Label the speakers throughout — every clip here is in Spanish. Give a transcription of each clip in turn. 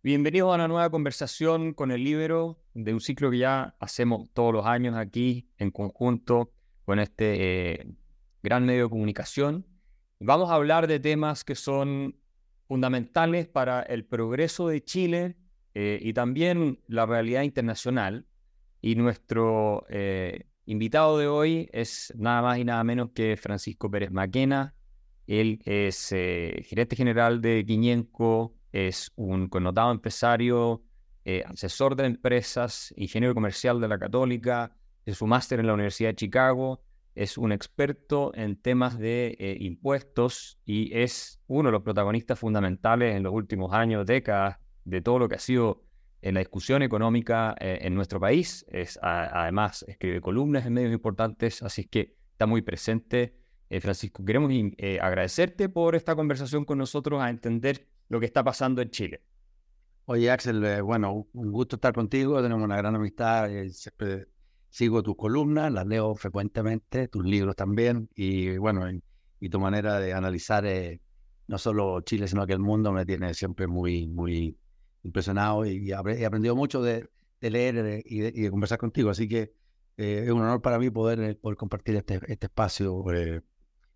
Speaker 1: Bienvenidos a una nueva conversación con el Libero de un ciclo que ya hacemos todos los años aquí en conjunto con este eh, gran medio de comunicación. Vamos a hablar de temas que son fundamentales para el progreso de Chile eh, y también la realidad internacional. Y nuestro eh, invitado de hoy es nada más y nada menos que Francisco Pérez Maquena. Él es gerente general de Quiñenco, es un connotado empresario, eh, asesor de empresas, ingeniero comercial de la Católica, es su máster en la Universidad de Chicago, es un experto en temas de eh, impuestos y es uno de los protagonistas fundamentales en los últimos años, décadas, de todo lo que ha sido en la discusión económica eh, en nuestro país. Es, además, escribe columnas en medios importantes, así que está muy presente. Francisco, queremos agradecerte por esta conversación con nosotros, a entender lo que está pasando en Chile.
Speaker 2: Oye, Axel, eh, bueno, un gusto estar contigo, tenemos una gran amistad, eh, siempre sigo tus columnas, las leo frecuentemente, tus libros también, y bueno, y, tu manera de analizar eh, no solo Chile, sino que el mundo me tiene siempre muy, muy impresionado y, he aprendido mucho de, leer y de, conversar contigo, así que es un honor para mí poder, poder compartir este, este espacio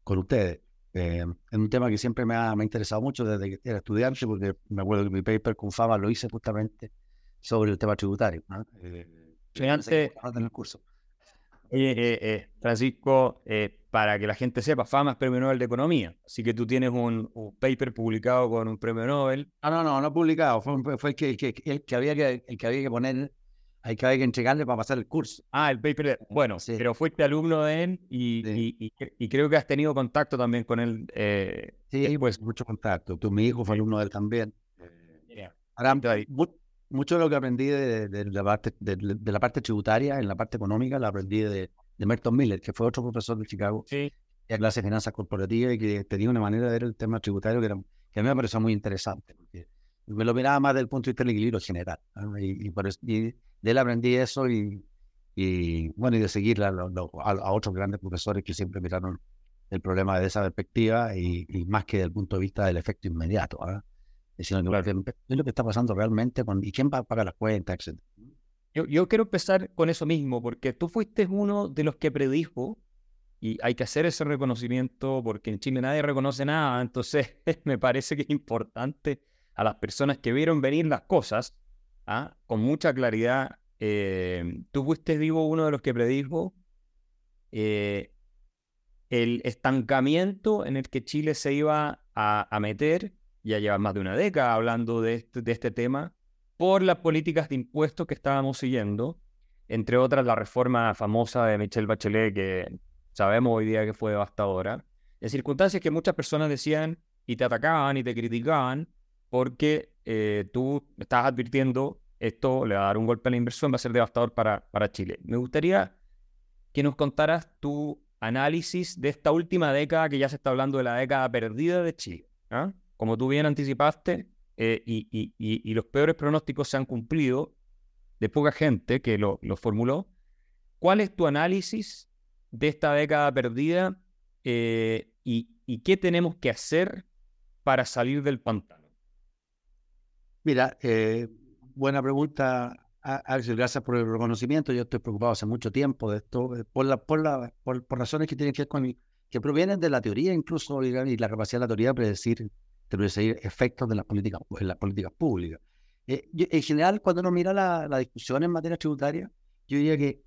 Speaker 2: con ustedes. Eh, es un tema que siempre me ha, interesado mucho desde que era estudiante, porque me acuerdo que mi paper con Fama lo hice justamente sobre el tema tributario. ¿no?
Speaker 1: Eh, en el curso. Oye, eh, eh, Francisco, para que la gente sepa, Fama es premio Nobel de Economía, así que tú tienes un, paper publicado con un premio Nobel.
Speaker 2: Ah, no, no, no publicado, fue, fue el, que, el, que había que, el que había que poner hay que, hay que entregarle para pasar el curso.
Speaker 1: Ah, el paper. Bueno, sí. pero fuiste alumno de él y, y, creo que has tenido contacto también con él.
Speaker 2: Eh, sí, pues mucho contacto. Tú, mi hijo fue alumno de él también. Ahora, mucho de lo que aprendí de, la parte, de, la parte tributaria, en la parte económica, la aprendí de, Merton Miller, que fue otro profesor de Chicago, sí. de clase de finanzas corporativas y que tenía una manera de ver el tema tributario que, era, que a mí me pareció muy interesante. Porque me lo miraba más desde el punto de vista del equilibrio general. Y, por eso, de él aprendí eso y, y bueno, y de seguir a, a, otros grandes profesores que siempre miraron el problema de esa perspectiva y, más que desde el punto de vista del efecto inmediato, Es sino lo que está pasando realmente con, y quién va a pagar las cuentas, etc.
Speaker 1: Yo, yo quiero empezar con eso mismo, porque tú fuiste uno de los que predijo, y hay que hacer ese reconocimiento porque en Chile nadie reconoce nada, entonces me parece que es importante a las personas que vieron venir las cosas ¿ah? con mucha claridad. Eh, tú fuiste vivo uno de los que predijo eh, el estancamiento en el que Chile se iba a, meter, ya lleva más de una década hablando de este, de este tema, por las políticas de impuestos que estábamos siguiendo, entre otras la reforma famosa de Michelle Bachelet, que sabemos hoy día que fue devastadora, en circunstancias que muchas personas decían y te atacaban y te criticaban porque eh, tú estás advirtiendo esto le va a dar un golpe a la inversión, va a ser devastador para, para Chile. Me gustaría que nos contaras tu análisis de esta última década, que ya se está hablando de la década perdida de Chile. ¿ah? Como tú bien anticipaste, eh, y, los peores pronósticos se han cumplido de poca gente que lo, formuló. ¿Cuál es tu análisis de esta década perdida eh, y qué tenemos que hacer para salir del pantano?
Speaker 2: Mira, eh, buena pregunta, Axel. Gracias por el reconocimiento. Yo estoy preocupado hace mucho tiempo de esto, eh, por, la, por, la, por, razones que tienen que ver con que provienen de la teoría, incluso y la capacidad de la teoría de predecir, predecir efectos de las políticas, en las políticas públicas. Eh, en general, cuando uno mira la, la, discusión en materia tributaria, yo diría que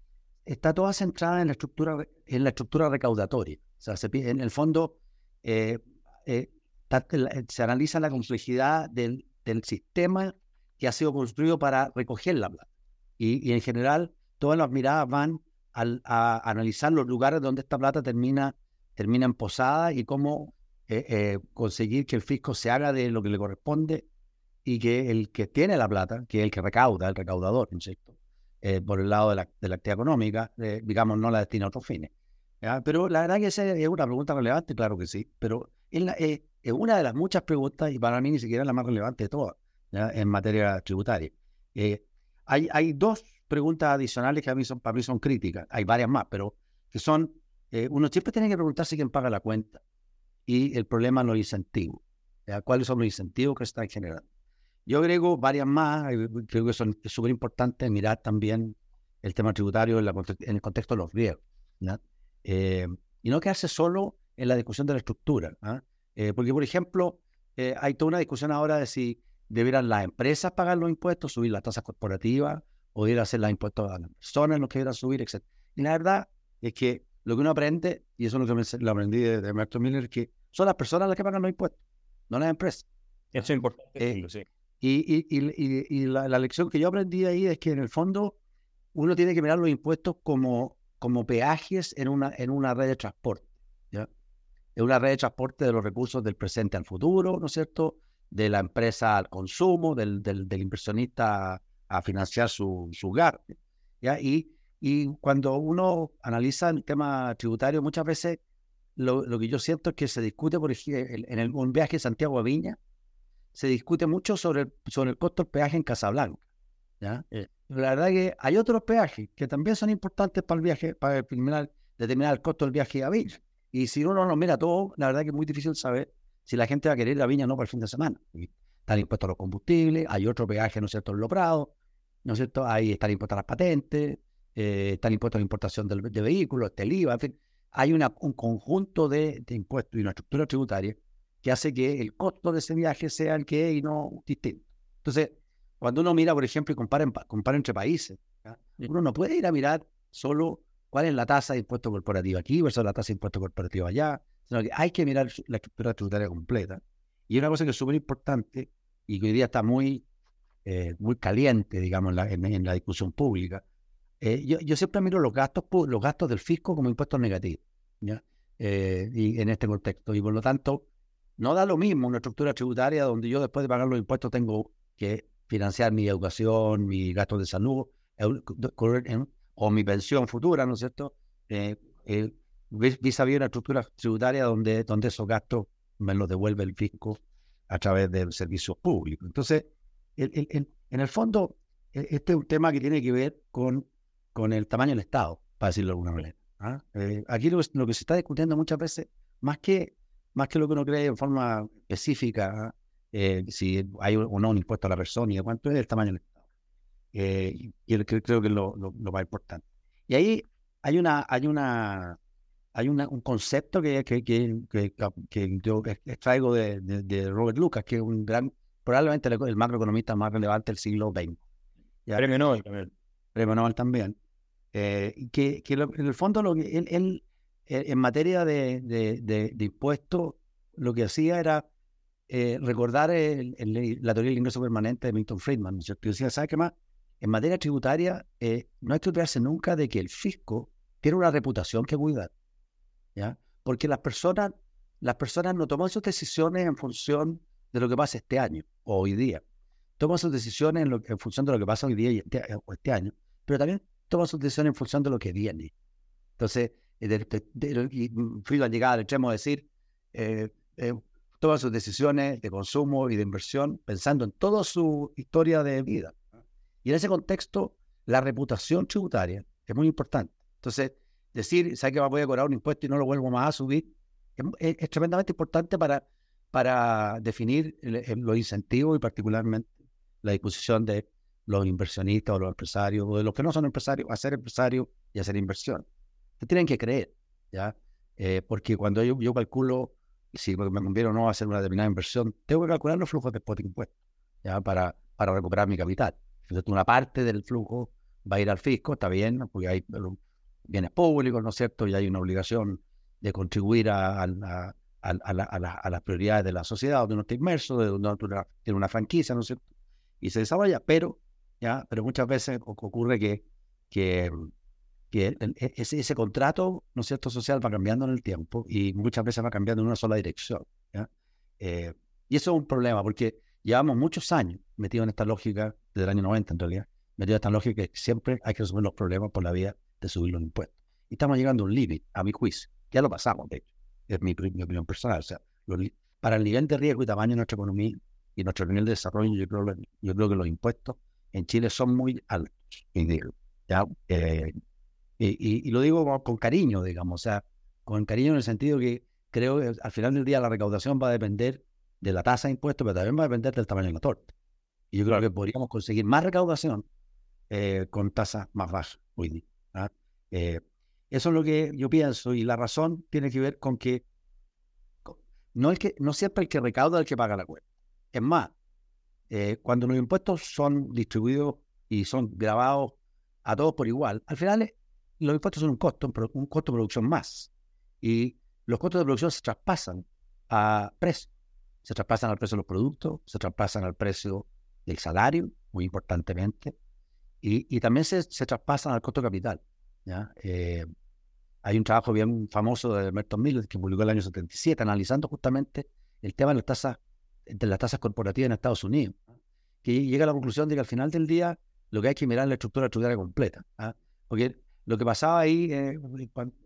Speaker 2: está toda centrada en la estructura, en la estructura recaudatoria. O sea, se, en el fondo se analiza la complejidad del del sistema que ha sido construido para recoger la plata. Y, en general, todas las miradas van a analizar los lugares donde esta plata termina, termina en posada y cómo eh, eh, conseguir que el fisco se haga de lo que le corresponde y que el que tiene la plata, que es el que recauda, el recaudador, ¿cierto? Eh, por el lado de la, actividad económica, digamos, no la destina a otros fines. Pero la verdad que esa es una pregunta relevante, claro que sí, pero es una de las muchas preguntas, y para mí ni siquiera la más relevante de todas, en materia tributaria. Eh, hay, hay dos preguntas adicionales que a mí son, para mí son críticas, hay varias más, pero que son, eh, uno siempre tiene que preguntarse quién paga la cuenta y el problema los incentivos, ¿cuáles son los incentivos que están generando. Yo agrego varias más, creo que son súper importantes mirar también el tema tributario en, el contexto de los riesgos. Eh, y no quedarse solo en la discusión de la estructura. ¿ah? Eh, porque, por ejemplo, eh, hay toda una discusión ahora de si debieran las empresas pagar los impuestos, subir las tasas corporativas, o a hacer los impuestos a las personas, los que debieran subir, etc. Y la verdad es que lo que uno aprende, y eso es lo que lo aprendí de, de Martin Miller, es que son las personas las que pagan los impuestos, no las empresas.
Speaker 1: Eso es importante.
Speaker 2: sí. Y, y, y, la, lección que yo aprendí ahí es que en el fondo uno tiene que mirar los impuestos como, como peajes en una, en una red de transporte. En una red de transporte de los recursos del presente al futuro, ¿no es cierto? De la empresa al consumo, del, del, inversionista a financiar su, su hogar. ¿ya? Y, y cuando uno analiza el tema tributario, muchas veces lo, lo que yo siento es que se discute, por ejemplo, en el, un viaje de Santiago a Viña, se discute mucho sobre el, sobre el costo del peaje en Casablanca. ¿ya? Eh, la verdad es que hay otros peajes que también son importantes para el viaje, para determinar, determinar el costo del viaje a Viña. Y si uno lo mira todo, la verdad es que es muy difícil saber si la gente va a querer ir a Viña o no para el fin de semana. Están impuestos a los combustibles, hay otro peaje, ¿no es cierto?, en Loprado, ¿no es cierto? Ahí están impuestos a las patentes, eh, están impuestos a la importación de, de vehículos, el IVA, en fin. Hay una, un conjunto de, de impuestos y una estructura tributaria que hace que el costo de ese viaje sea el que es y no distinto. Entonces, cuando uno mira, por ejemplo, y compara, compara entre países, uno no puede ir a mirar solo cuál es la tasa de impuesto corporativo aquí versus la tasa de impuesto corporativo allá, sino que hay que mirar la estructura tributaria completa. Y una cosa que es súper importante y que hoy día está muy, eh, muy caliente, digamos, en la, discusión pública, eh, yo, yo, siempre miro los gastos, los gastos del fisco como impuestos negativos, ¿ya? Eh, y en este contexto. Y por lo tanto, no da lo mismo una estructura tributaria donde yo después de pagar los impuestos tengo que financiar mi educación, mi gasto de salud o mi pensión futura, ¿no es cierto? Eh, eh, vis a una estructura tributaria donde, donde esos gastos me los devuelve el fisco a través del servicio público. Entonces, en el fondo, e, este es un tema que tiene que ver con, con el tamaño del Estado, para decirlo de alguna manera. ¿ah? Eh, aquí lo, lo, que se está discutiendo muchas veces, más que más que lo que uno cree en forma específica, eh, si hay o no un impuesto a la persona y de cuánto es el tamaño del Estado. Eh, y creo que es lo, lo, más importante. Y ahí hay una, hay una, hay una, un concepto que, que, que, que, yo extraigo de, de, Robert Lucas, que es un gran, probablemente el, macroeconomista más relevante del siglo XX.
Speaker 1: Premio Nobel también.
Speaker 2: Premio Nobel también. Eh, que, que en el fondo lo que él eh, en materia de, de, impuestos, lo que hacía era eh, recordar la teoría del ingreso permanente de Milton Friedman. Yo decía, ¿sabe qué más? En materia tributaria, eh, no hay que olvidarse nunca de que el fisco tiene una reputación que cuidar. ¿ya? Porque las personas, las personas no toman sus decisiones en función de lo que pasa este año o hoy día. Toman sus decisiones en, función de lo que pasa hoy día este, o este año, pero también toman sus decisiones en función de lo que viene. Entonces, y Friedman llegaba al extremo de decir, eh, eh, todas sus decisiones de consumo y de inversión pensando en toda su historia de vida. Y en ese contexto, la reputación tributaria es muy importante. Entonces, decir, ¿sabes que voy a cobrar un impuesto y no lo vuelvo más a subir? Es, tremendamente importante para, para definir los incentivos y particularmente la disposición de los inversionistas o los empresarios o de los que no son empresarios a ser empresarios y hacer inversión te tienen que creer, ¿ya? Eh, porque cuando yo, yo calculo si me conviene o no hacer una determinada inversión, tengo que calcular los flujos después de impuestos, ¿ya? Para, para recuperar mi capital. Entonces, una parte del flujo va a ir al fisco, está bien, porque hay bienes públicos, ¿no es cierto? Y hay una obligación de contribuir a, a, a, las prioridades de la sociedad donde uno está inmerso, de donde uno tiene una franquicia, ¿no es cierto? Y se desarrolla, pero, ¿ya? pero muchas veces ocurre que, e, ese, ese, contrato, ¿no es cierto?, social va cambiando en el tiempo y muchas veces va cambiando en una sola dirección. Eh, y eso es un problema porque llevamos muchos años metidos en esta lógica, desde el año 90 en realidad, metidos en esta lógica que siempre hay que resolver los problemas por la vía de subir los impuestos. Y estamos llegando a un límite, a mi juicio. Ya lo pasamos, de hecho. Es mi, opinión personal. O sea, para el nivel de riesgo y tamaño de nuestra economía y nuestro nivel de desarrollo, yo creo, yo creo que los impuestos en Chile son muy altos. ¿ya? Eh, y, lo digo con, cariño, digamos, o sea, con cariño en el sentido que creo que al final del día la recaudación va a depender de la tasa de impuestos, pero también va a depender del tamaño de la torta. Y yo creo que podríamos conseguir más recaudación eh, con tasas más bajas hoy día. ¿ah? Eh, eso es lo que yo pienso y la razón tiene que ver con que no, es que, no siempre el que recauda es el que paga la cuenta. Es más, eh, cuando los impuestos son distribuidos y son grabados a todos por igual, al final los impuestos son un costo, un costo de producción más. Y los costos de producción se traspasan a precio. Se traspasan al precio de los productos, se traspasan al precio del salario, muy importantemente, y, también se, se, traspasan al costo capital. ¿ya? Eh, hay un trabajo bien famoso de Merton Miller que publicó el año 77 analizando justamente el tema de las tasas, de las tasas corporativas en Estados Unidos, que llega a la conclusión de que al final del día lo que hay que mirar es la estructura tributaria completa. ¿ah? Porque lo que pasaba ahí eh,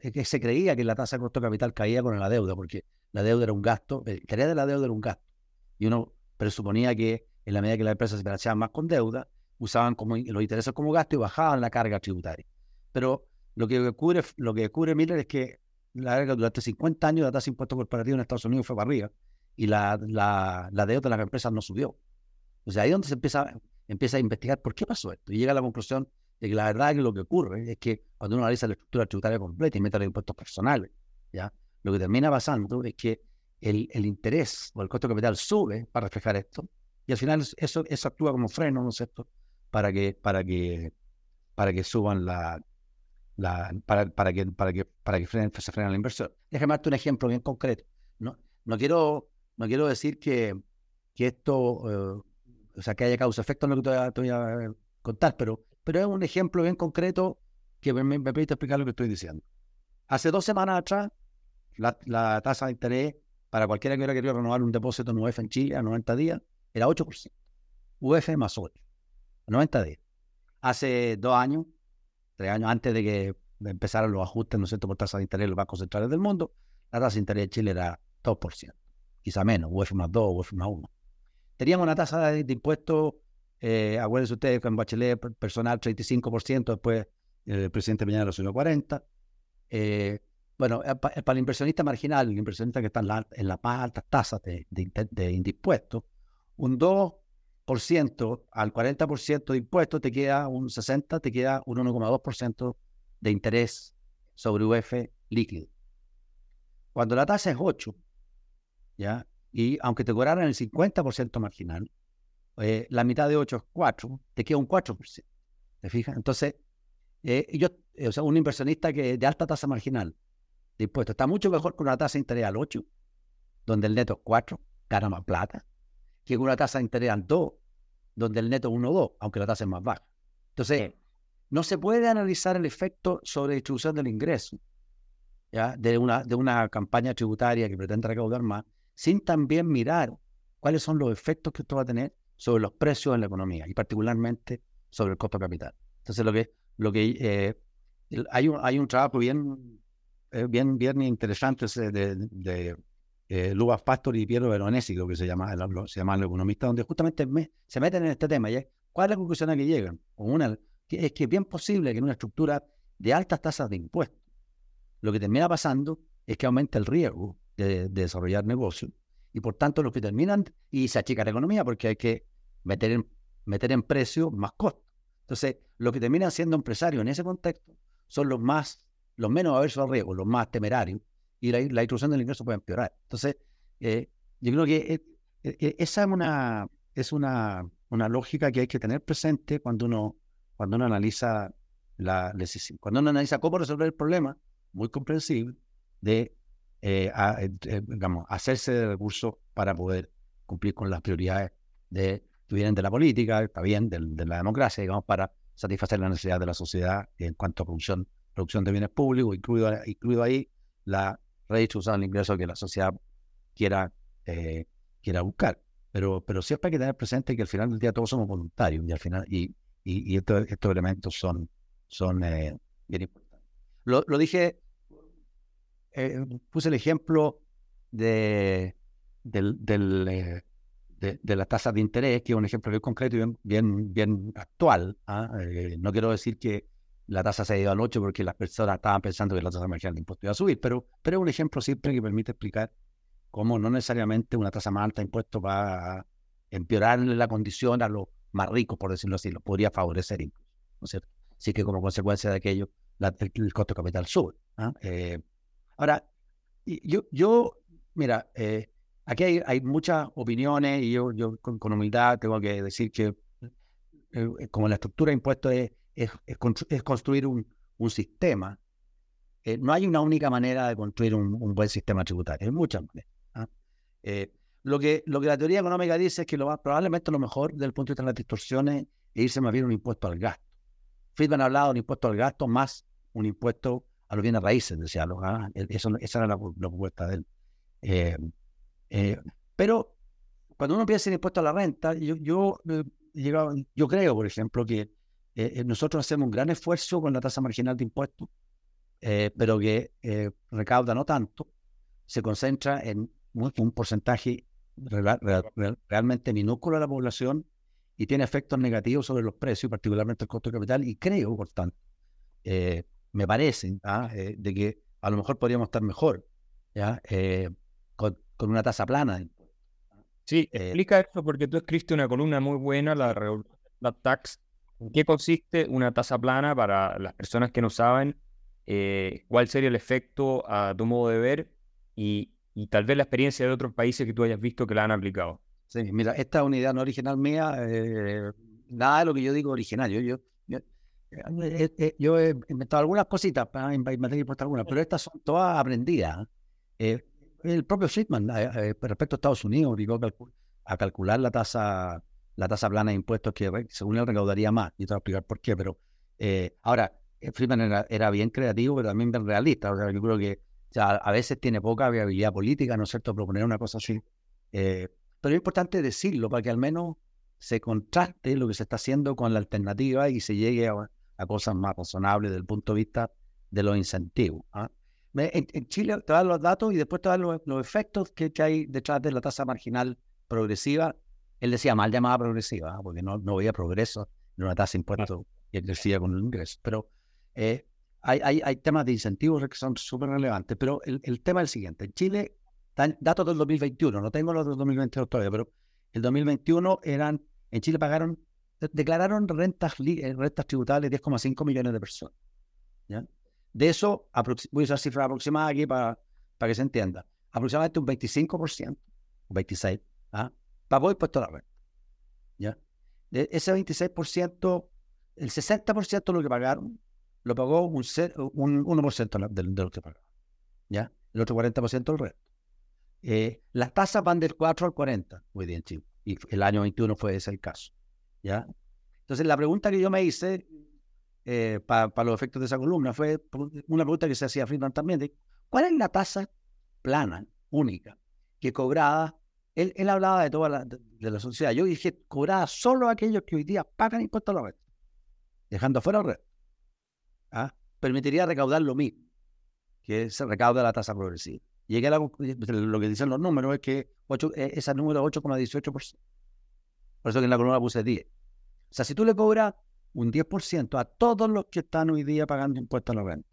Speaker 2: es que se creía que la tasa de costo capital caía con la deuda, porque la deuda era un gasto, el de la deuda era un gasto. Y uno presuponía que en la medida que las empresas se financiaban más con deuda, usaban los intereses como gasto y bajaban la carga tributaria. Pero lo que ocurre, lo que ocurre Miller, es que la, durante 50 años la tasa de impuesto corporativo en Estados Unidos fue para arriba y la, deuda de las empresas no subió. O sea, ahí es donde se empieza, a investigar por qué pasó esto. Y llega a la conclusión de que la verdad que lo que ocurre es que cuando uno analiza la estructura tributaria completa y mete los impuestos personales, ¿ya? lo que termina pasando es que el, el interés o el costo de capital sube para reflejar esto y al final eso, eso actúa como freno, ¿no es cierto?, para que, para que, para que suban la, la para, para, que, para que, para que se frene la inversión. Déjame darte un ejemplo bien concreto. No, no, quiero, no quiero decir que, que esto, eh, o sea, que haya causa-efecto en lo que te voy, a, contar, pero, pero es un ejemplo bien concreto que me, me, permite explicar lo que estoy diciendo. Hace dos semanas atrás, la, la tasa de interés para cualquiera que hubiera querido renovar un depósito en UF en Chile a 90 días era 8%. UF más 8, 90 días. Hace dos años, tres años antes de que empezaran los ajustes, ¿no es cierto?, por tasa de interés en los bancos centrales del mundo, la tasa de interés de Chile era 2%, quizá menos, UF más 2, UF más 1. Teníamos una tasa de, impuestos, eh, acuérdense ustedes, con Bachelet personal 35%, después el presidente Peña lo subió 40%. Eh, bueno, eh, para el inversionista marginal, el inversionista que está en, la, más altas tasas de, de, de, un 2% al 40% de impuestos te queda un 60%, te queda un 1,2% de interés sobre UF líquido. Cuando la tasa es 8, ¿ya? y aunque te cobraran el 50% marginal, eh, la mitad de 8 es 4, te queda un 4%. ¿Te fijas? Entonces, eh, yo, o sea, un inversionista que de alta tasa marginal de impuestos está mucho mejor con una tasa de interés al 8, donde el neto es 4, gana más plata, que con una tasa de interés al 2, donde el neto es 1,2, aunque la tasa es más baja. Entonces, no se puede analizar el efecto sobre distribución del ingreso ¿ya? De, una, de una campaña tributaria que pretende recaudar más, sin también mirar cuáles son los efectos que esto va a tener sobre los precios en la economía y particularmente sobre el costo de capital. Entonces, lo que, lo que eh, hay, un, hay un trabajo bien, eh, bien, bien interesante de, de, eh, Lubas Pastor y Piero Veronesi, lo que se llama, se llama el economista, donde justamente se meten en este tema. ¿ya? ¿Cuál es la conclusión a que llegan? Una, es que es bien posible que en una estructura de altas tasas de impuestos, lo que termina pasando es que aumenta el riesgo de, desarrollar negocios y por tanto lo que terminan, y se achica la economía porque hay que meter en, meter en precio más costos. Entonces, lo que terminan siendo empresarios en ese contexto son los más, los menos aversos al riesgo, los más temerarios, y la, la del ingreso puede empeorar. Entonces, eh, yo creo que eh, eh, esa es una, es una, una lógica que hay que tener presente cuando uno, cuando uno analiza la. Cuando uno analiza cómo resolver el problema, muy comprensible, de digamos, hacerse de recursos para poder cumplir con las prioridades de, que vienen de la política, está bien, de, la democracia, digamos, para satisfacer las necesidades de la sociedad en cuanto a producción, producción de bienes públicos, incluido, incluido ahí la redistribución del ingreso que la sociedad quiera, eh, quiera buscar. Pero, pero siempre hay que tener presente que al final del día todos somos voluntarios y al final y, y, estos, elementos son, son eh, bien importantes. Lo, lo dije, eh, puse el ejemplo de, del, del de, de, la tasa de interés, que es un ejemplo bien concreto y bien, bien, bien actual. ¿ah? no quiero decir que la tasa se ido al 8 porque las personas estaban pensando que la tasa marginal de impuestos iba a subir, pero, pero es un ejemplo simple que permite explicar cómo no necesariamente una tasa más alta de impuestos va a empeorarle la condición a los más ricos, por decirlo así, los podría favorecer incluso. Así que como consecuencia de aquello, el, costo de capital sube. ¿ah? Eh, ahora, yo, yo mira, eh, aquí hay, muchas opiniones y yo, yo con, humildad tengo que decir que eh, como la estructura de impuestos es, es, construir un, un sistema, no hay una única manera de construir un, buen sistema tributario, hay muchas maneras. ¿ah? lo, que, lo que la teoría económica dice es que lo probablemente lo mejor desde el punto de vista de las distorsiones es irse más bien un impuesto al gasto. Friedman ha hablado de un impuesto al gasto más un impuesto a los bienes raíces, decía, ¿ah? eso, esa era la, propuesta de él. Eh, eh, pero cuando uno piensa en impuesto a la renta, yo, yo, eh, yo creo, por ejemplo, que nosotros hacemos un gran esfuerzo con la tasa marginal de impuestos, pero que recauda no tanto, se concentra en un, porcentaje realmente minúsculo de la población y tiene efectos negativos sobre los precios, particularmente el costo de capital, y creo, por tanto, me parece, ¿ah? eh, de que a lo mejor podríamos estar mejor, ¿ya? Eh, con, una tasa plana.
Speaker 1: Sí, eh, explica eso porque tú escribiste una columna muy buena, la, la Tax. ¿En qué consiste una tasa plana para las personas que no saben? ¿Cuál sería el efecto a tu modo de ver? Y, y, tal vez la experiencia de otros países que tú hayas visto que la han aplicado.
Speaker 2: Sí, mira, esta unidad no original mía, nada de lo que yo digo original. Yo, yo, eh, eh, yo he inventado algunas cositas para materia algunas, pero estas son todas aprendidas. ¿eh? el propio Friedman, respecto a Estados Unidos, obligó a calcular la tasa la tasa plana de impuestos que según él recaudaría más. Y te voy a explicar por qué, pero ahora, Friedman era, bien creativo, pero también bien realista. O sea, yo creo que a veces tiene poca viabilidad política, ¿no es cierto?, proponer una cosa así. pero es importante decirlo para que al menos se contraste lo que se está haciendo con la alternativa y se llegue a, cosas más razonables desde el punto de vista de los incentivos. ¿ah? En, Chile te dan los datos y después te dan los, efectos que, hay detrás de la tasa marginal progresiva. Él decía mal llamada progresiva, ¿ah? porque no, no veía progreso en una tasa de impuestos que crecía con el ingreso. Pero eh, hay, hay, hay, temas de incentivos que son súper relevantes. Pero el, el, tema es el siguiente. En Chile, datos del 2021, no tengo los del 2022 todavía, pero el 2021 eran, en Chile pagaron declararon rentas, eh, rentas tributales 10,5 millones de personas. ¿ya? De eso, voy a usar cifras aproximadas aquí para, para que se entienda. Aproximadamente un 25%, 26%, ¿ah? Pagó impuesto a la renta. ¿ya? De ese 26%, el 60% de lo que pagaron, lo pagó un, un 1% de, de, lo que pagaron. ¿ya? El otro 40% del resto. Eh, las tasas van del 4 al 40, muy bien, chico. Y el año 21 fue ese el caso. ¿ya? Entonces, la pregunta que yo me hice eh, para los efectos de esa columna fue una pregunta que se hacía Friedman también, ¿cuál es la tasa plana, única, que cobrada? Él, hablaba de toda la, de, la sociedad. Yo dije, cobrada solo aquellos que hoy día pagan impuestos a la red, dejando fuera el red. ¿ah? Permitiría recaudar lo mismo que se recauda la tasa progresiva. Llegué a lo que dicen los números es que 8, e, ese número es 8,18%. Por eso que en la columna puse 10. O sea, si tú le cobras un 10% a todos los que están hoy día pagando impuestos a la renta,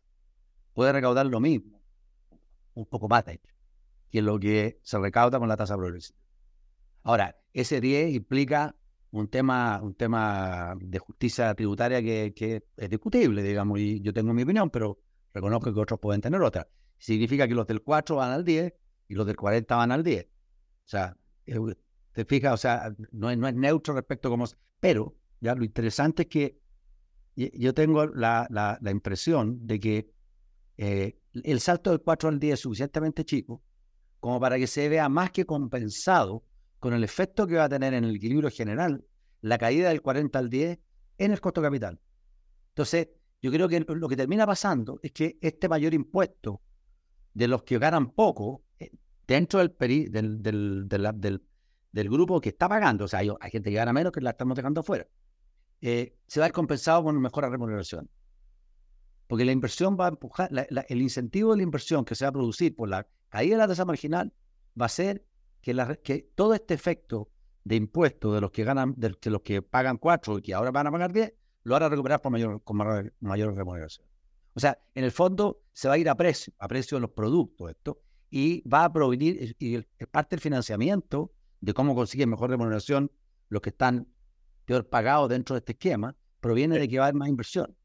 Speaker 2: puedes recaudar lo mismo, un poco más de hecho, que lo que se recauda con la tasa progresiva. Ahora, ese 10 implica un tema, un tema de justicia tributaria que, es discutible, digamos, y yo tengo mi opinión, pero reconozco que otros pueden tener otra. Significa que los del 4 van al 10 y los del 40 van al 10. O sea, ¿Te fijas? O sea, no es, no es neutro respecto a cómo... Pero, ya lo interesante es que yo tengo la, la, impresión de que eh, el salto del 4 al 10 es suficientemente chico como para que se vea más que compensado con el efecto que va a tener en el equilibrio general la caída del 40 al 10 en el costo capital. Entonces, yo creo que lo que termina pasando es que este mayor impuesto de los que ganan poco eh, dentro del, del, del, del, del grupo que está pagando, o sea, hay, gente que gana menos que la estamos dejando afuera, eh, se va a ir compensado con mejor remuneración. Porque la inversión va a empujar, el incentivo de la inversión que se va a producir por la caída de la tasa marginal va a ser que, que todo este efecto de impuestos de los que ganan, de, los que pagan 4 y que ahora van a pagar 10, lo van a recuperar por mayor, con mayor, remuneración. O sea, en el fondo se va a ir a precio, a precio de los productos esto, y va a provenir, y parte del financiamiento de cómo consiguen mejor remuneración los que están peor pagados dentro de este esquema, proviene de que va a haber más inversión.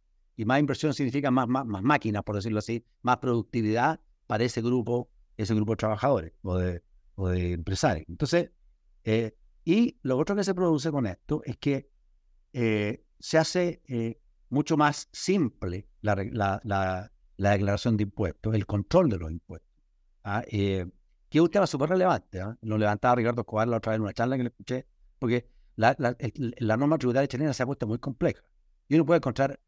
Speaker 2: Y más inversión significa más, más, más máquinas, por decirlo así, más productividad para ese grupo, ese grupo de trabajadores o de, o de empresarios. Entonces, eh, y lo otro que se produce con esto es que eh, se hace eh, mucho más simple la, la, declaración de impuestos, el control de los impuestos. ¿ah? que es un tema súper relevante. ¿ah? Lo levantaba Ricardo Escobar la otra vez en una charla que le escuché, porque la, norma tributaria chilena se ha puesto muy compleja. Y uno puede encontrar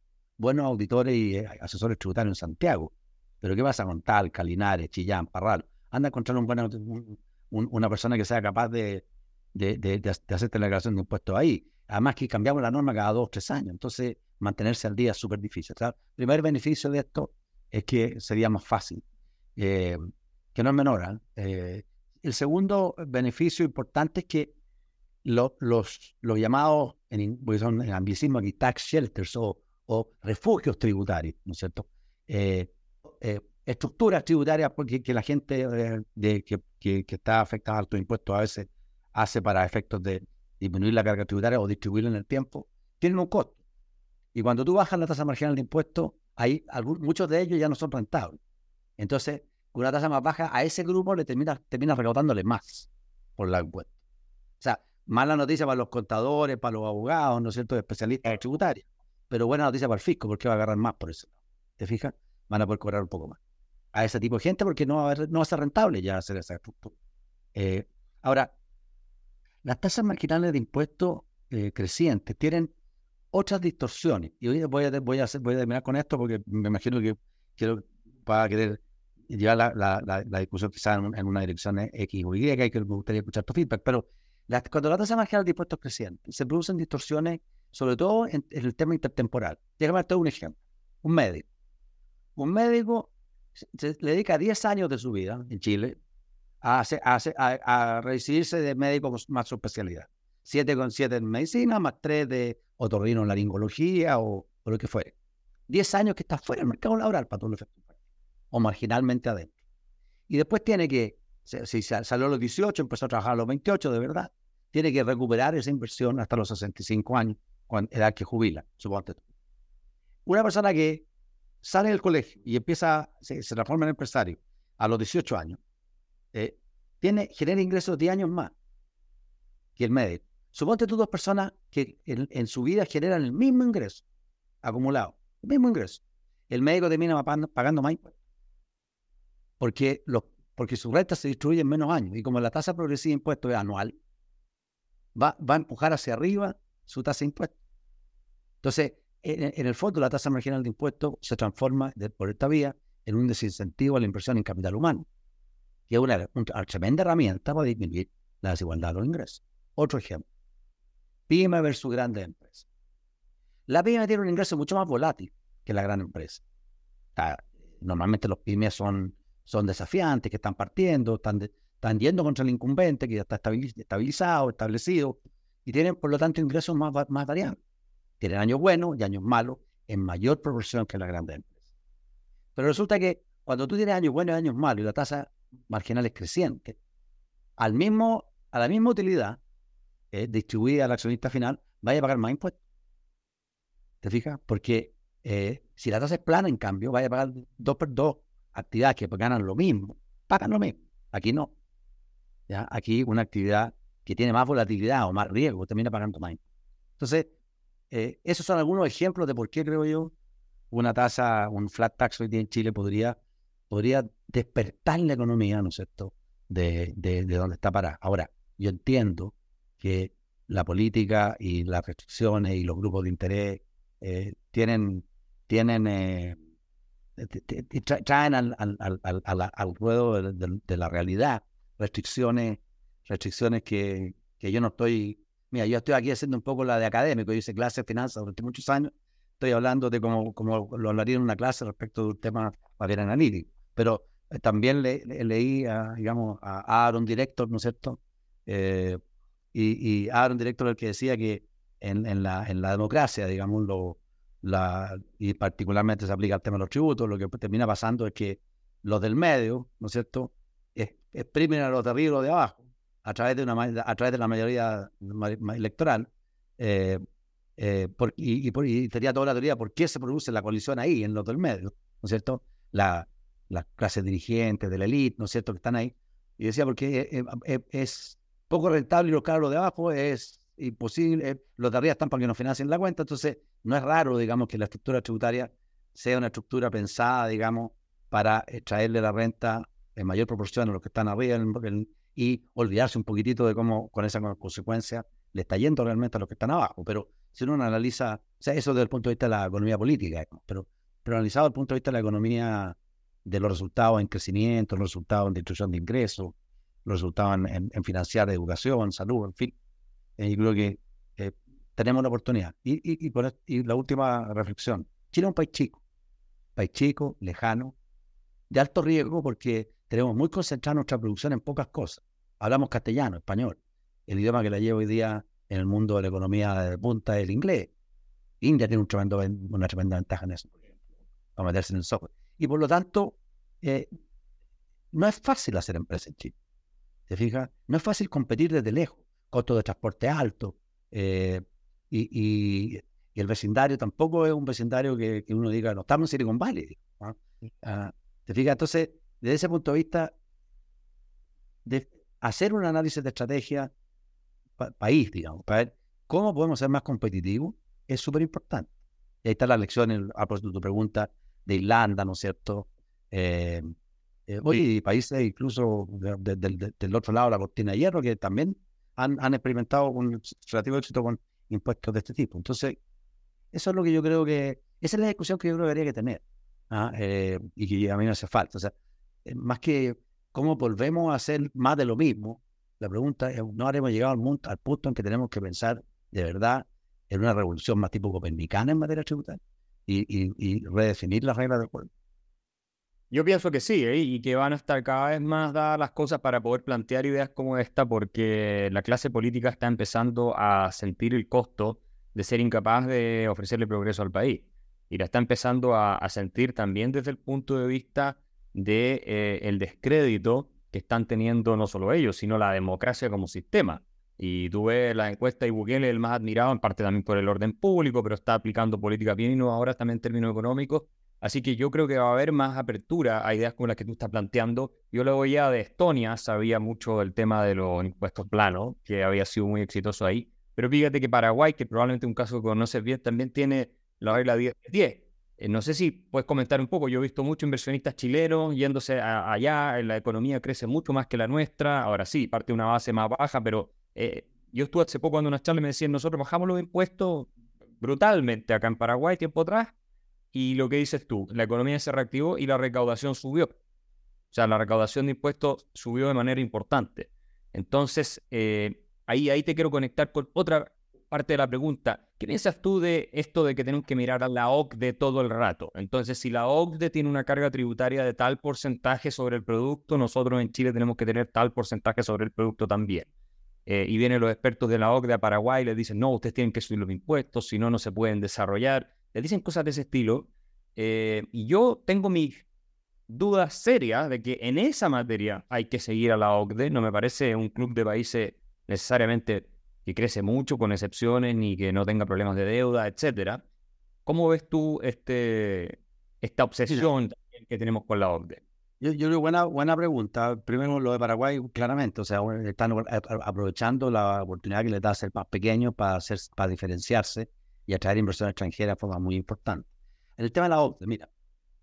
Speaker 2: buenos auditores y asesores tributarios en Santiago, pero ¿qué pasa con Talca, Linares, Chillán, Parral? Anda a encontrar un buen, una persona que sea capaz de, de, de, hacerte la declaración de impuestos ahí. Además que cambiamos la norma cada dos o tres años, entonces mantenerse al día es súper difícil. El primer beneficio de esto es que sería más fácil, eh, que no es menor. Eh, el segundo beneficio importante es que los, los llamados, en, son en anglicismo aquí, tax shelters o, o, refugios tributarios, ¿no es cierto? Eh, estructuras tributarias que la gente de, que, está afectada a altos impuestos a veces hace para efectos de disminuir la carga tributaria o distribuirla en el tiempo, tienen un costo. Y cuando tú bajas la tasa marginal de impuestos, hay muchos de ellos ya no son rentables. Entonces, con una tasa más baja, a ese grupo le termina, termina recaudándole más por la impuestos. O sea, mala noticia para los contadores, para los abogados, ¿no es cierto?, especialistas tributarios. Pero buena noticia para el fisco, porque va a agarrar más por eso. ¿Te fijas? Van a poder cobrar un poco más. A ese tipo de gente, porque no va a, no va a ser rentable ya hacer esa estructura. Eh, ahora, las tasas marginales de impuestos eh, crecientes tienen otras distorsiones. Y hoy voy a, voy, a voy a terminar con esto porque me imagino que quiero, para querer llevar la, la, la, discusión quizás en, una dirección X o Y, que me gustaría escuchar tu feedback. Pero cuando la tasa marginal de impuestos creciente, se producen distorsiones, sobre todo en, el tema intertemporal. Déjame darte un ejemplo. Un médico. Un médico le dedica 10 años de su vida en Chile a, a, a, recibirse de médico más su especialidad. 7,7 en medicina, más 3 de otorrino laringología o, lo que fuere. 10 años que está fuera del mercado laboral para todos los efectos o marginalmente adentro. Y después tiene que, si salió a los 18, empezó a trabajar a los 28, de verdad, tiene que recuperar esa inversión hasta los 65 años, edad que jubila, suponte. Una persona que sale del colegio y empieza, se, se transforma en empresario a los 18 años, eh, tiene, genera ingresos 10 años más que el médico. Suponte tú dos personas que en, su vida generan el mismo ingreso acumulado, el mismo ingreso. El médico termina pagando, más impuestos. Porque, los, porque su renta se distribuye en menos años. Y como la tasa progresiva de impuestos es anual, va, va a empujar hacia arriba su tasa de impuestos. Entonces, en, el fondo, la tasa marginal de impuestos se transforma por esta vía en un desincentivo a la inversión en capital humano que es una, tremenda herramienta para disminuir la desigualdad de los ingresos. Otro ejemplo, pyme versus grandes empresas. La pyme tiene un ingreso mucho más volátil que la gran empresa. normalmente los pymes son, desafiantes, que están partiendo, están yendo contra el incumbente, que ya está estabilizado, establecido, y tienen, por lo tanto, ingresos más, más. Tienen años buenos y años malos en mayor proporción que las grandes empresas. Pero resulta que cuando tú tienes años buenos y años malos y la tasa marginales crecientes, al mismo, a la misma utilidad distribuida al accionista final, vaya a pagar más impuestos. ¿Te fijas? Porque eh, si la tasa es plana, en cambio, vaya a pagar dos por dos actividades que ganan lo mismo, pagan lo mismo. Aquí no. ¿Ya? Aquí una actividad que tiene más volatilidad o más riesgo termina pagando más. Entonces, eh, esos son algunos ejemplos de por qué creo yo una tasa, un flat tax hoy día en Chile podría podría despertar la economía, ¿no es cierto?, de, de, donde está parada. Ahora, yo entiendo que la política y las restricciones y los grupos de interés eh, tienen, tienen eh, traen al, al, al, al ruedo de, la realidad restricciones, restricciones que, que yo no estoy... Mira, yo estoy aquí haciendo un poco la de académico, yo hice clase de finanzas durante muchos años, estoy hablando de cómo, como lo hablaría en una clase respecto de un tema más analítico pero eh, también le, leí, a, digamos, a Aaron Director, ¿no es cierto? Eh, y, Aaron Director el que decía que en, la, en la democracia, digamos, lo, la, y particularmente se aplica al tema de los tributos, lo que termina pasando es que los del medio, ¿no es cierto?, exprimen a los de arriba y los de abajo a través de, una, a través de la mayoría electoral Eh, eh, y, tenía toda la teoría por qué se produce la colisión ahí, en los del medio, ¿no es cierto? La, las clases dirigentes de la élite, ¿no es cierto?, que están ahí. Y decía, porque es poco rentable y los caros de abajo es imposible, los de arriba están para que nos financien la cuenta, entonces no es raro, digamos, que la estructura tributaria sea una estructura pensada, digamos, para extraerle la renta en mayor proporción a los que están arriba y olvidarse un poquitito de cómo con esa consecuencia le está yendo realmente a los que están abajo. Pero si uno analiza, o sea, eso desde el punto de vista de la economía política, pero, pero analizado desde el punto de vista de la economía de los resultados en crecimiento, los resultados en distribución de ingresos, los resultados en, financiar educación, salud, en fin, eh, yo creo que eh, tenemos una oportunidad. Y, y, y, la última reflexión, Chile es un país chico, país chico, lejano, de alto riesgo porque tenemos muy concentrada nuestra producción en pocas cosas. Hablamos castellano, español. El idioma que la lleva hoy día en el mundo de la economía de punta es el inglés. India tiene un tremendo, una tremenda ventaja en eso, para meterse en el software. Y por lo tanto, eh, no es fácil hacer empresa en Chile. ¿Te fijas? No es fácil competir desde lejos. Costo de transporte alto. Eh, y, el vecindario tampoco es un vecindario que, uno diga, no estamos en Silicon Valley. Ah, ¿Te fijas? Entonces, desde ese punto de vista, de hacer un análisis de estrategia país, digamos, para ver cómo podemos ser más competitivos, es súper importante. Y ahí está la lección, a propósito de tu pregunta, de Irlanda, ¿no es cierto? Eh, eh, oye, países incluso del otro lado de la cortina de hierro que también han, han experimentado con relativo éxito con impuestos de este tipo. Entonces, eso es lo que yo creo que, esa es la discusión que yo creo que habría que tener ¿ah? eh, y a mí me hace falta. O sea, más que cómo volvemos a hacer más de lo mismo, la pregunta es, ¿no haremos llegado al, al punto en que tenemos que pensar de verdad en una revolución más tipo copernicana en materia tributaria y, y redefinir las reglas del juego?
Speaker 1: Yo pienso que sí, ¿eh? y que van a estar cada vez más dadas las cosas para poder plantear ideas como esta, porque la clase política está empezando a sentir el costo de ser incapaz de ofrecerle progreso al país. Y la está empezando a, sentir también desde el punto de vista de eh, el descrédito que están teniendo no solo ellos, sino la democracia como sistema. Y tú ves la encuesta y Bukele el más admirado, en parte también por el orden público, pero está aplicando políticas bien innovadoras también en términos económicos Así que yo creo que va a haber más apertura a ideas como las que tú estás planteando. Yo lo ya de Estonia, sabía mucho del tema de los impuestos planos, que había sido muy exitoso ahí. Pero fíjate que Paraguay, que probablemente es un caso que conoces bien, también tiene la regla 10-10. Eh, no sé si puedes comentar un poco. Yo he visto muchos inversionistas chilenos yéndose allá. La economía crece mucho más que la nuestra. Ahora sí, parte de una base más baja, pero eh, yo estuve hace poco dando una charla y me decían, nosotros bajamos los impuestos brutalmente acá en Paraguay tiempo atrás y lo que dices tú, la economía se reactivó y la recaudación subió. O sea, la recaudación de impuestos subió de manera importante. Entonces, eh, ahí, ahí te quiero conectar con otra parte de la pregunta. ¿Qué piensas tú de esto de que tenemos que mirar a la OCDE todo el rato? Entonces, si la OCDE tiene una carga tributaria de tal porcentaje sobre el producto, nosotros en Chile tenemos que tener tal porcentaje sobre el producto también. Eh, y vienen los expertos de la OCDE a Paraguay y les dicen, no, ustedes tienen que subir los impuestos, si no, no se pueden desarrollar le dicen cosas de ese estilo. Eh, y yo tengo mis dudas serias de que en esa materia hay que seguir a la OCDE. No me parece un club de países necesariamente que crece mucho, con excepciones, ni que no tenga problemas de deuda, etcétera. ¿Cómo ves tú este, esta obsesión que tenemos con la OCDE?
Speaker 2: Yo, yo creo buena, buena pregunta. Primero lo de Paraguay, claramente, o sea, están aprovechando la oportunidad que les da a ser más pequeños para, hacer, para diferenciarse y atraer inversión extranjera de forma muy importante. En el tema de la OCDE, mira,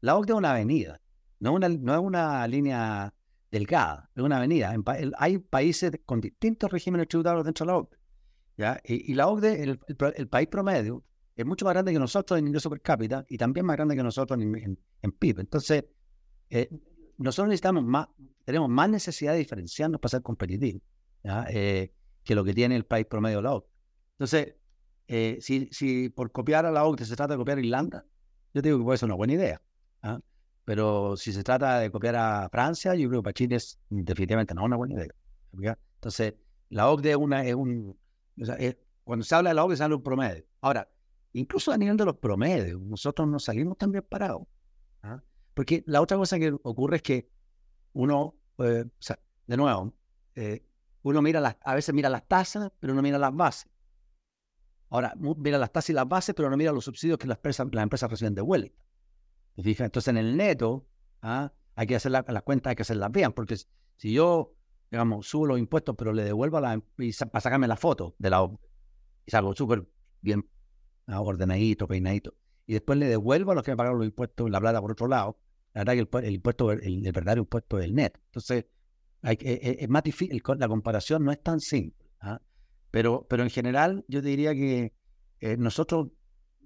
Speaker 2: la OCDE es una avenida, no, una, no es una línea delgada, es una avenida. hay países con distintos regímenes tributarios dentro de la OCDE. Y, la OCDE, el, país promedio, es mucho más grande que nosotros en ingreso per cápita y también más grande que nosotros en, PIB. Entonces, eh, nosotros necesitamos más, tenemos más necesidad de diferenciarnos para ser competitivos eh, que lo que tiene el país promedio de la OCDE. Entonces, eh, si, si, por copiar a la OCDE se trata de copiar a Irlanda, yo digo que puede ser una buena idea. ¿ah? Pero si se trata de copiar a Francia, yo creo que para Chile es definitivamente no una buena idea. Entonces, la OCDE una, es un... cuando se habla de la OCDE se habla de un promedio. Ahora, incluso a nivel de los promedios, nosotros nos salimos también parados. ¿ah? Porque la otra cosa que ocurre es que uno, eh, o sea, de nuevo, eh, uno mira las, a veces mira las tasas, pero no mira las bases. Ahora, mira las tasas y las bases, pero no mira los subsidios que las empresas, las empresas reciben de vuelta. Entonces, en el neto, ¿ah? hay que hacer las cuentas, hay que hacerlas bien, porque si yo, digamos, subo los impuestos, pero le devuelvo la, para sacarme la foto de la y salgo súper bien ¿ah? ordenadito, peinadito, y después le devuelvo a los que me pagaron los impuestos la plata por otro lado, la verdad que el, impuesto, el, verdadero impuesto es el net. Entonces, hay, es, e, es, más difícil, la comparación no es tan simple. ¿ah? Pero, pero en general, yo diría que eh, nosotros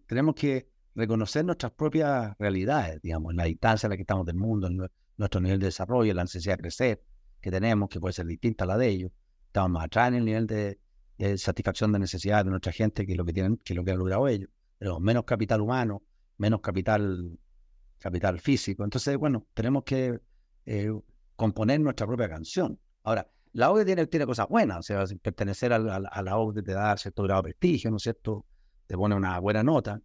Speaker 2: tenemos que reconocer nuestras propias realidades, digamos, en la distancia en la que estamos del mundo, en nuestro nivel de desarrollo, la necesidad de crecer que tenemos, que puede ser distinta a la de ellos. Estamos más atrás en el nivel de, satisfacción de necesidades de nuestra gente que lo que tienen, que lo que han logrado ellos. Pero menos capital humano, menos capital, capital físico. Entonces, bueno, tenemos que eh, componer nuestra propia canción. Ahora, la OCDE tiene, tiene cosas buenas, o sea, pertenecer a, la OCDE te da cierto grado de prestigio, ¿no es cierto? Te pone una buena nota,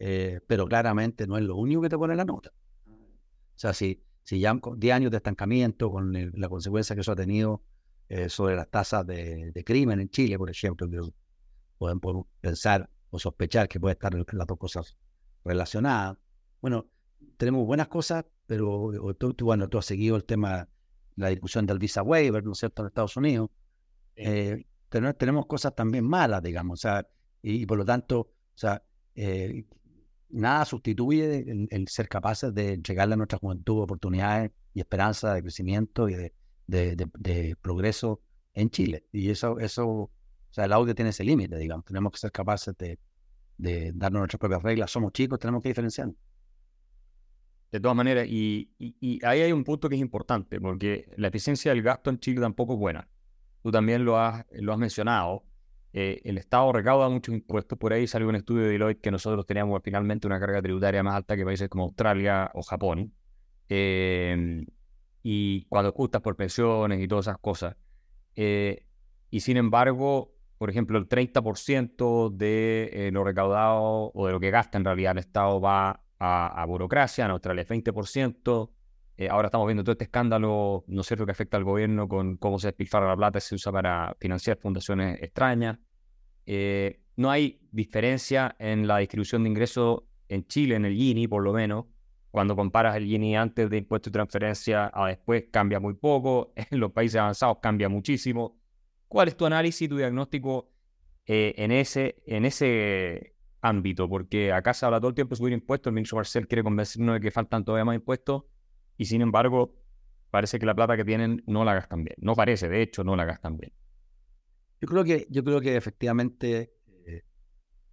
Speaker 2: eh, pero claramente no es lo único que te pone la nota. O sea, si, si ya 10 años de estancamiento con la consecuencia que eso ha tenido eh, sobre las tasas de, crimen en Chile, por ejemplo, que pueden, pensar o sospechar que puede estar las dos cosas relacionadas. Bueno, tenemos buenas cosas, pero tú, bueno, tú has seguido el tema la discusión del visa waiver, ¿no es cierto?, en Estados Unidos. Eh, tenemos cosas también malas, digamos, o sea, y, por lo tanto, o sea, eh, nada sustituye el, ser capaces de entregarle a nuestra juventud oportunidades y esperanza de crecimiento y de, de, progreso en Chile. Y eso, eso, o sea, el audio tiene ese límite, digamos, tenemos que ser capaces de, de darnos nuestras propias reglas. Somos chicos, tenemos que diferenciarnos.
Speaker 1: De todas maneras, y, ahí hay un punto que es importante, porque la eficiencia del gasto en Chile tampoco es buena. Tú también lo has, lo has mencionado. Eh, el Estado recauda muchos impuestos. Por ahí salió un estudio de Deloitte que nosotros teníamos finalmente una carga tributaria más alta que países como Australia o Japón. Eh, y cuando ajustas por pensiones y todas esas cosas. Eh, y sin embargo, por ejemplo, el 30% de lo recaudado o de lo que gasta en realidad el Estado va a, burocracia, en Australia es 20%. Eh, ahora estamos viendo todo este escándalo, ¿no es cierto?, que afecta al gobierno con cómo se despilfarra la plata y se usa para financiar fundaciones extrañas. Eh, no hay diferencia en la distribución de ingresos en Chile, en el Gini, por lo menos. Cuando comparas el Gini antes de impuesto y transferencia a después, cambia muy poco. En los países avanzados cambia muchísimo. ¿Cuál es tu análisis, tu diagnóstico eh, en, ese, en ese ámbito, porque acá se habla todo el tiempo de subir impuestos, el ministro Marcel quiere convencernos de que faltan todavía más impuestos y sin embargo parece que la plata que tienen no la gastan bien. No parece, de hecho, no la gastan bien.
Speaker 2: Yo creo que, yo creo que efectivamente eh,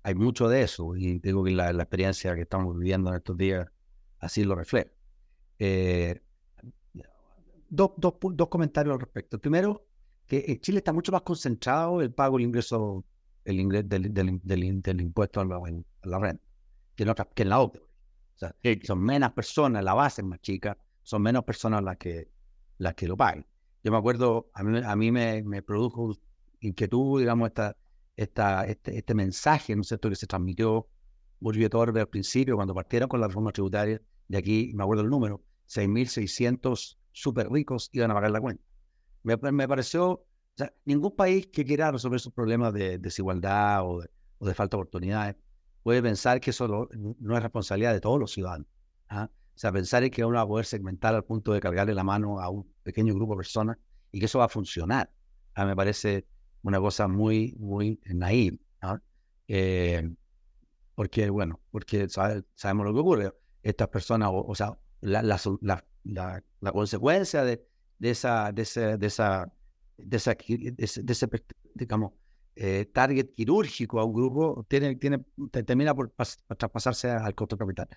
Speaker 2: hay mucho de eso y digo que la, experiencia que estamos viviendo en estos días así lo refleja. Eh, dos, dos, dos comentarios al respecto. Primero, que en Chile está mucho más concentrado el pago del ingreso el ingreso del, del, impuesto a la, renta que en, que en la OCDE. O sea, son menos personas, la base es más chica, son menos personas las que, las que lo pagan. Yo me acuerdo, a mí, me, me produjo inquietud, digamos, esta, esta, este, este mensaje, ¿no es cierto?, que se transmitió Burgio Torbe al principio, cuando partieron con la reforma tributaria, de aquí, me acuerdo el número, 6.600 súper ricos iban a pagar la cuenta. Me, me pareció sea, ningún país que quiera resolver sus problemas de desigualdad o de, falta de oportunidades puede pensar que eso no, es responsabilidad de todos los ciudadanos. ¿ah? O sea, pensar que uno va a poder segmentar al punto de cargarle la mano a un pequeño grupo de personas y que eso va a funcionar. ¿ah? Me parece una cosa muy, muy naive. Eh, porque, bueno, porque sabemos lo que ocurre. Estas personas, o, sea, la, consecuencia de, esa, de, ese, de esa de, ese, digamos, eh, target quirúrgico a un grupo, tiene, tiene, termina por traspasarse al costo capital.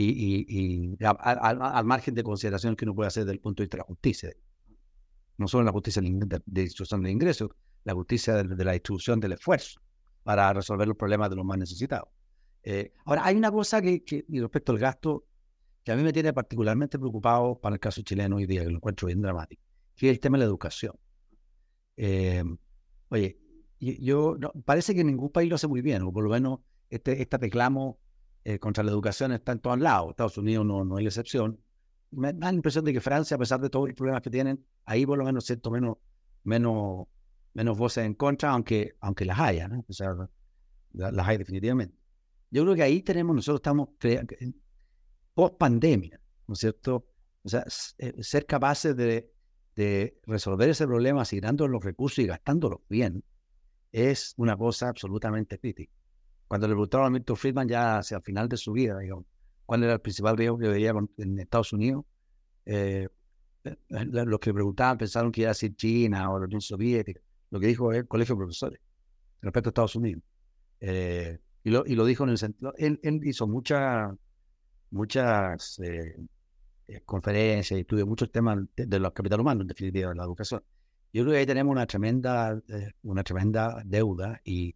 Speaker 2: Y, al margen de consideración que uno puede hacer desde el punto de vista de la justicia. No solo la justicia de, distribución de ingresos, la justicia de, la distribución del esfuerzo para resolver los problemas de los más necesitados. Eh, ahora, hay una cosa que, que, respecto al gasto, que a mí me tiene particularmente preocupado para el caso chileno hoy día, que lo encuentro bien dramático, que es el tema de la educación. Eh, oye, yo, no, parece que ningún país lo hace muy bien, o por lo menos este, este reclamo eh, contra la educación está en todos lados. Estados Unidos no, no es la excepción. Me da la impresión de que Francia, a pesar de todos los problemas que tienen, ahí por lo menos siento menos, menos, menos voces en contra, aunque, aunque las haya. ¿no? O sea, las hay definitivamente. Yo creo que ahí tenemos, nosotros estamos post pandemia, ¿no es cierto? O sea, eh, ser capaces de, de resolver ese problema asignando los recursos y gastándolos bien es una cosa absolutamente crítica. Cuando le preguntaron a Milton Friedman ya hacia el final de su vida, digamos, cuál era el principal riesgo que veía en Estados Unidos, eh, eh, los que le preguntaban pensaron que iba a decir China o la Unión Soviética. Lo que dijo el colegio de profesores respecto a Estados Unidos. Eh, y, lo, y lo dijo en el sentido, él, hizo muchas muchas conferencias y estudió muchos temas de, los capital humanos, en definitiva, de la educación. Yo creo que ahí tenemos una tremenda, una tremenda deuda y,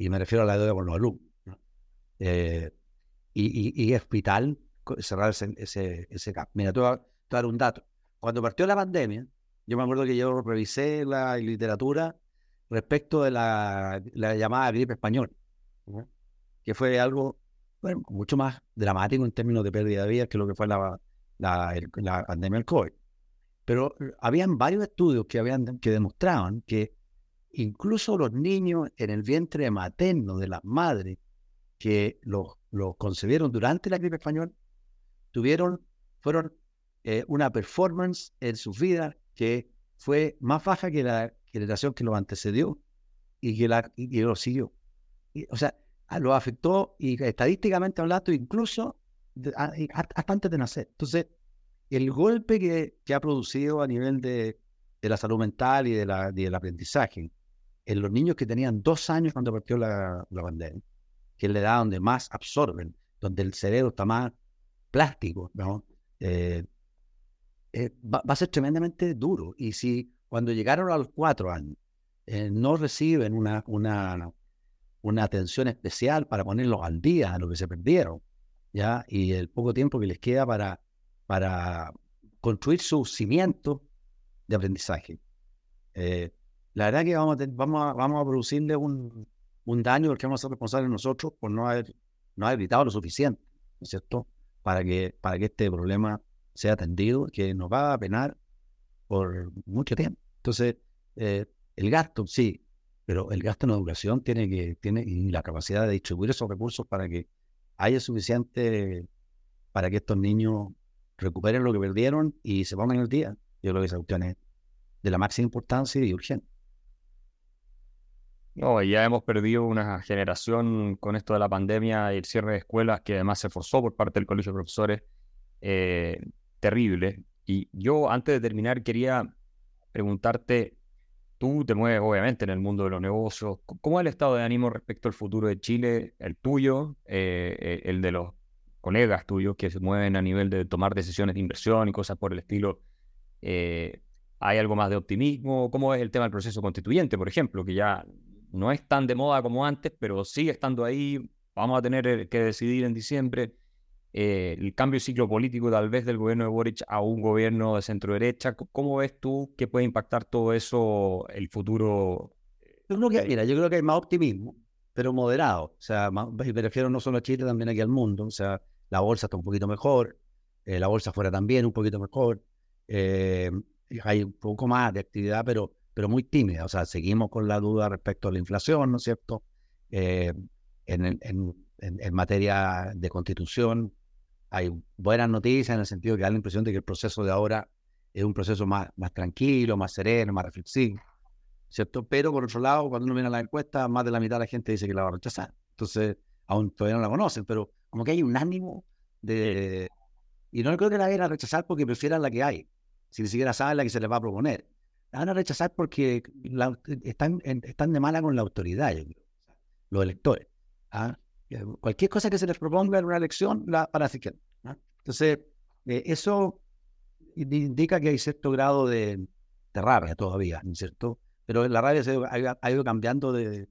Speaker 2: y, me refiero a la deuda con los alumnos. y, y, vital cerrar ese, ese. Mira, te voy, a, dar un dato. Cuando partió la pandemia, yo me acuerdo que yo revisé la literatura respecto de la, la llamada gripe española, que fue algo bueno, mucho más dramático en términos de pérdida de vidas que lo que fue la, la, la pandemia del COVID. Pero eh, habían varios estudios que, habían, que demostraban que incluso los niños en el vientre materno de las madres que los, concebieron durante la gripe española tuvieron, fueron eh, una performance en sus vidas que fue más baja que la generación que los antecedió y que, la, y lo siguió. o sea, lo afectó y estadísticamente hablando incluso hasta antes de nacer. Entonces, el golpe que, que ha producido a nivel de, de, la salud mental y, de la, del aprendizaje en los niños que tenían dos años cuando partió la, la pandemia, que es la edad donde más absorben, donde el cerebro está más plástico. Eh, eh, va, a ser tremendamente duro. Y si cuando llegaron a los cuatro años eh, no reciben una, una, una atención especial para ponerlos al día, a lo que se perdieron, ¿ya? Y el poco tiempo que les queda para, para construir su cimiento de aprendizaje. La verdad que vamos a, vamos vamos a producirle un, un daño porque vamos a ser responsables nosotros por no haber, no haber gritado lo suficiente, ¿no es cierto? Para que, para que este problema sea atendido, que nos va a penar por mucho tiempo. Entonces, eh, el gasto, sí, pero el gasto en educación tiene que, tiene, la capacidad de distribuir esos recursos para que haya suficiente para que estos niños recuperen lo que perdieron y se pongan el día. Yo creo que esa cuestión es de la máxima importancia y urgente.
Speaker 1: No, ya hemos perdido una generación con esto de la pandemia y el cierre de escuelas que además se forzó por parte del Colegio de Profesores. Eh, terrible. Y yo, antes de terminar, quería preguntarte, tú te mueves obviamente en el mundo de los negocios, ¿cómo es el estado de ánimo respecto al futuro de Chile, el tuyo, eh, eh, el de los colegas tuyos que se mueven a nivel de tomar decisiones de inversión y cosas por el estilo? ¿Hay algo más de optimismo? ¿Cómo es el tema del proceso constituyente, por ejemplo, que ya no es tan de moda como antes, pero sigue estando ahí. Vamos a tener eh, que decidir en diciembre eh, el cambio de ciclo político tal vez del gobierno de Boric a un gobierno de centro derecha. ¿Cómo ves tú que puede impactar todo eso el futuro?
Speaker 2: Yo creo que, mira, yo creo que hay más optimismo, pero moderado. O sea, me refiero no solo a Chile, también aquí al mundo. O sea, la bolsa está un poquito mejor, eh, la bolsa fuera también un poquito mejor. hay un poco más de actividad, pero pero muy tímida. O sea, seguimos con la duda respecto a la inflación, ¿no es cierto? Eh, en, en, materia de constitución hay buenas noticias en el sentido que da la impresión de que el proceso de ahora es un proceso más, más tranquilo, más sereno, más reflexivo, ¿cierto? Pero por otro lado, cuando uno viene a la encuesta, más de la mitad de la gente dice que la va a rechazar. Entonces, aún todavía no la conocen, pero como que hay un ánimo de... Y no creo que la vayan a rechazar porque prefieran la que hay, si ni siquiera saben la que se les va a proponer van a rechazar porque están, están de mala con la autoridad, los electores. ¿ah? Cualquier cosa que se les proponga en una elección, la para que ¿ah? Entonces, eh, eso indica que hay cierto grado de, rabia todavía, ¿no es cierto? Pero la rabia se ha, ido cambiando de,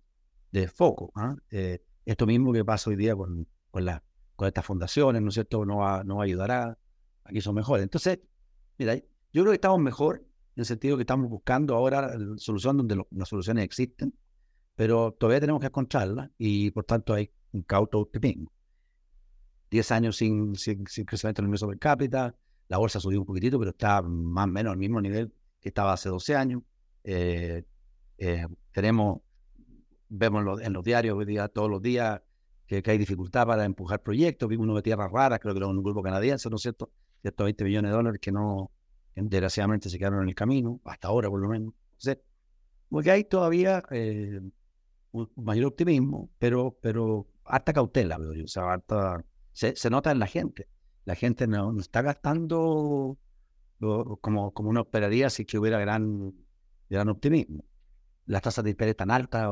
Speaker 2: foco. ¿ah? Eh, esto mismo que pasa hoy día con, con, la, con estas fundaciones, ¿no es cierto? No va, no ayudará a que son mejores. Entonces, mira, yo creo que estamos mejor en el sentido que estamos buscando ahora solución donde las soluciones existen, pero todavía tenemos que encontrarlas y por tanto hay un cauto optimismo. Diez años sin, sin, crecimiento en el ingreso per cápita, la bolsa subió un poquitito, pero está más o menos al mismo nivel que estaba hace 12 años. Eh, eh, tenemos vemos en los diarios hoy día, todos los días que, hay dificultad para empujar proyectos. Vimos uno de tierras raras, creo que era un grupo canadiense, ¿no es cierto? 120 millones de dólares que no, desgraciadamente se quedaron en el camino, hasta ahora por lo menos. porque hay todavía eh, un mayor optimismo, pero, pero harta cautela, o sea, se, se, nota en la gente. La gente no, está gastando como, como uno esperaría si que hubiera gran, gran optimismo. Las tasas de interés están altas,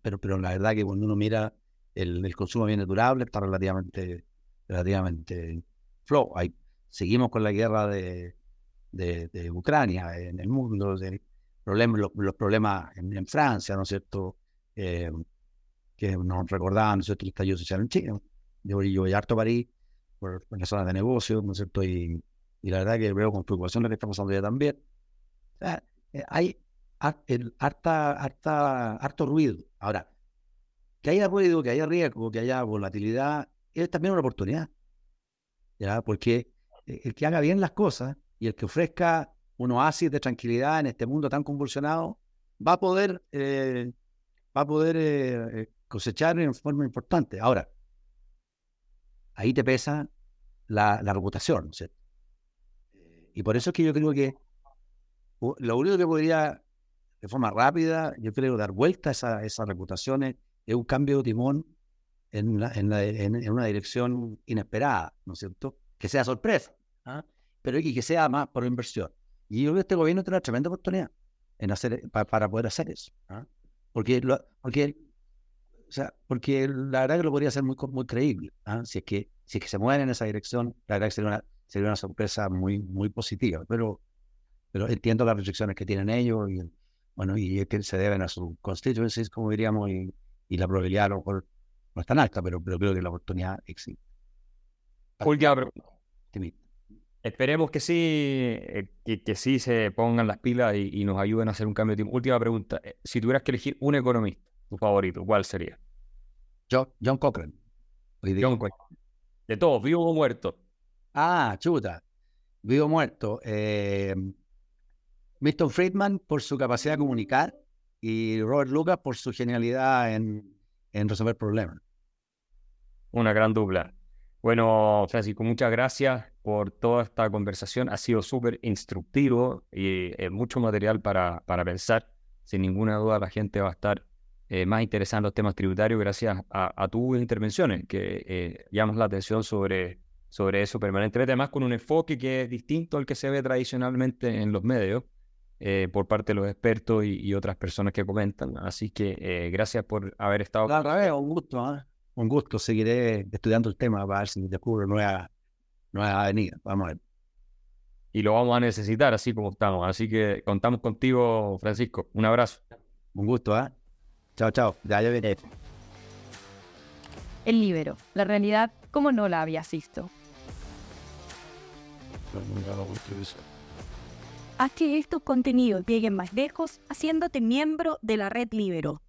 Speaker 2: pero, pero la verdad que cuando uno mira el, el consumo de bienes durables está relativamente, relativamente flow. Hay, seguimos con la guerra de, de, Ucrania en el mundo, de problemas, los, problemas en, Francia, ¿no es cierto? Eh, que nos recordaban, ¿no es cierto?, el estallido social en China. Yo, yo voy harto a París por, por las zonas de negocios, ¿no es cierto? Y, y, la verdad que veo con preocupación lo que está pasando ya también. Eh, hay harta, harta, harto ruido. Ahora, que haya ruido, que haya riesgo, que haya volatilidad, es también una oportunidad. ¿ya? Porque eh, el que haga bien las cosas y el que ofrezca un oasis de tranquilidad en este mundo tan convulsionado, va a poder, eh, va a poder eh, cosechar en forma importante. Ahora, ahí te pesa la, reputación, Y por eso es que yo creo que lo único que podría, de forma rápida, yo creo, dar vuelta a esa, esas reputaciones es un cambio de timón en, en, una dirección inesperada, ¿no es cierto? Que sea sorpresa. ¿ah? Pero y que sea más por inversión. Y yo creo que este gobierno tiene una tremenda oportunidad en hacer, para, poder hacer eso. ¿ah? Porque, porque, o sea, porque la verdad que lo podría ser muy, muy creíble. ¿ah? Si, es que, si es que se mueven en esa dirección, la verdad que sería una, sería una sorpresa muy, muy positiva. Pero, pero entiendo las restricciones que tienen ellos y, bueno, y que se deben a sus constituencies, como diríamos, y, y la probabilidad a lo mejor no es tan alta, pero, pero creo que la oportunidad existe.
Speaker 1: Última Esperemos que sí, eh, que, sí se pongan las pilas y, nos ayuden a hacer un cambio de tiempo. Última pregunta. Eh, si tuvieras que elegir un economista, tu favorito, ¿cuál sería?
Speaker 2: John, John Cochrane.
Speaker 1: John Cochrane. De todos, vivo o muerto.
Speaker 2: Ah, chuta. Vivo o muerto. Eh, Milton Friedman por su capacidad de comunicar y Robert Lucas por su genialidad en, en resolver problemas.
Speaker 1: Una gran dupla. Bueno, Francisco, muchas gracias por toda esta conversación. Ha sido súper instructivo y eh, mucho material para, para pensar. Sin ninguna duda la gente va a estar eh, más interesada en los temas tributarios gracias a, tus intervenciones que eh, llaman la atención sobre, sobre eso permanentemente, además con un enfoque que es distinto al que se ve tradicionalmente en los medios eh, por parte de los expertos y, otras personas que comentan. Así que gracias por haber estado.
Speaker 2: Claro, un gusto. Un gusto. Seguiré estudiando el tema para ver si descubro nuevas nueva avenidas. Vamos a ver.
Speaker 1: Y lo vamos a necesitar así como estamos. Así que contamos contigo, Francisco. Un abrazo.
Speaker 2: Un gusto, ¿eh? Chao, chao. Ya, ya viene.
Speaker 3: El libero. La realidad como no la habías visto. Haz que estos contenidos lleguen más lejos haciéndote miembro de la red Libero.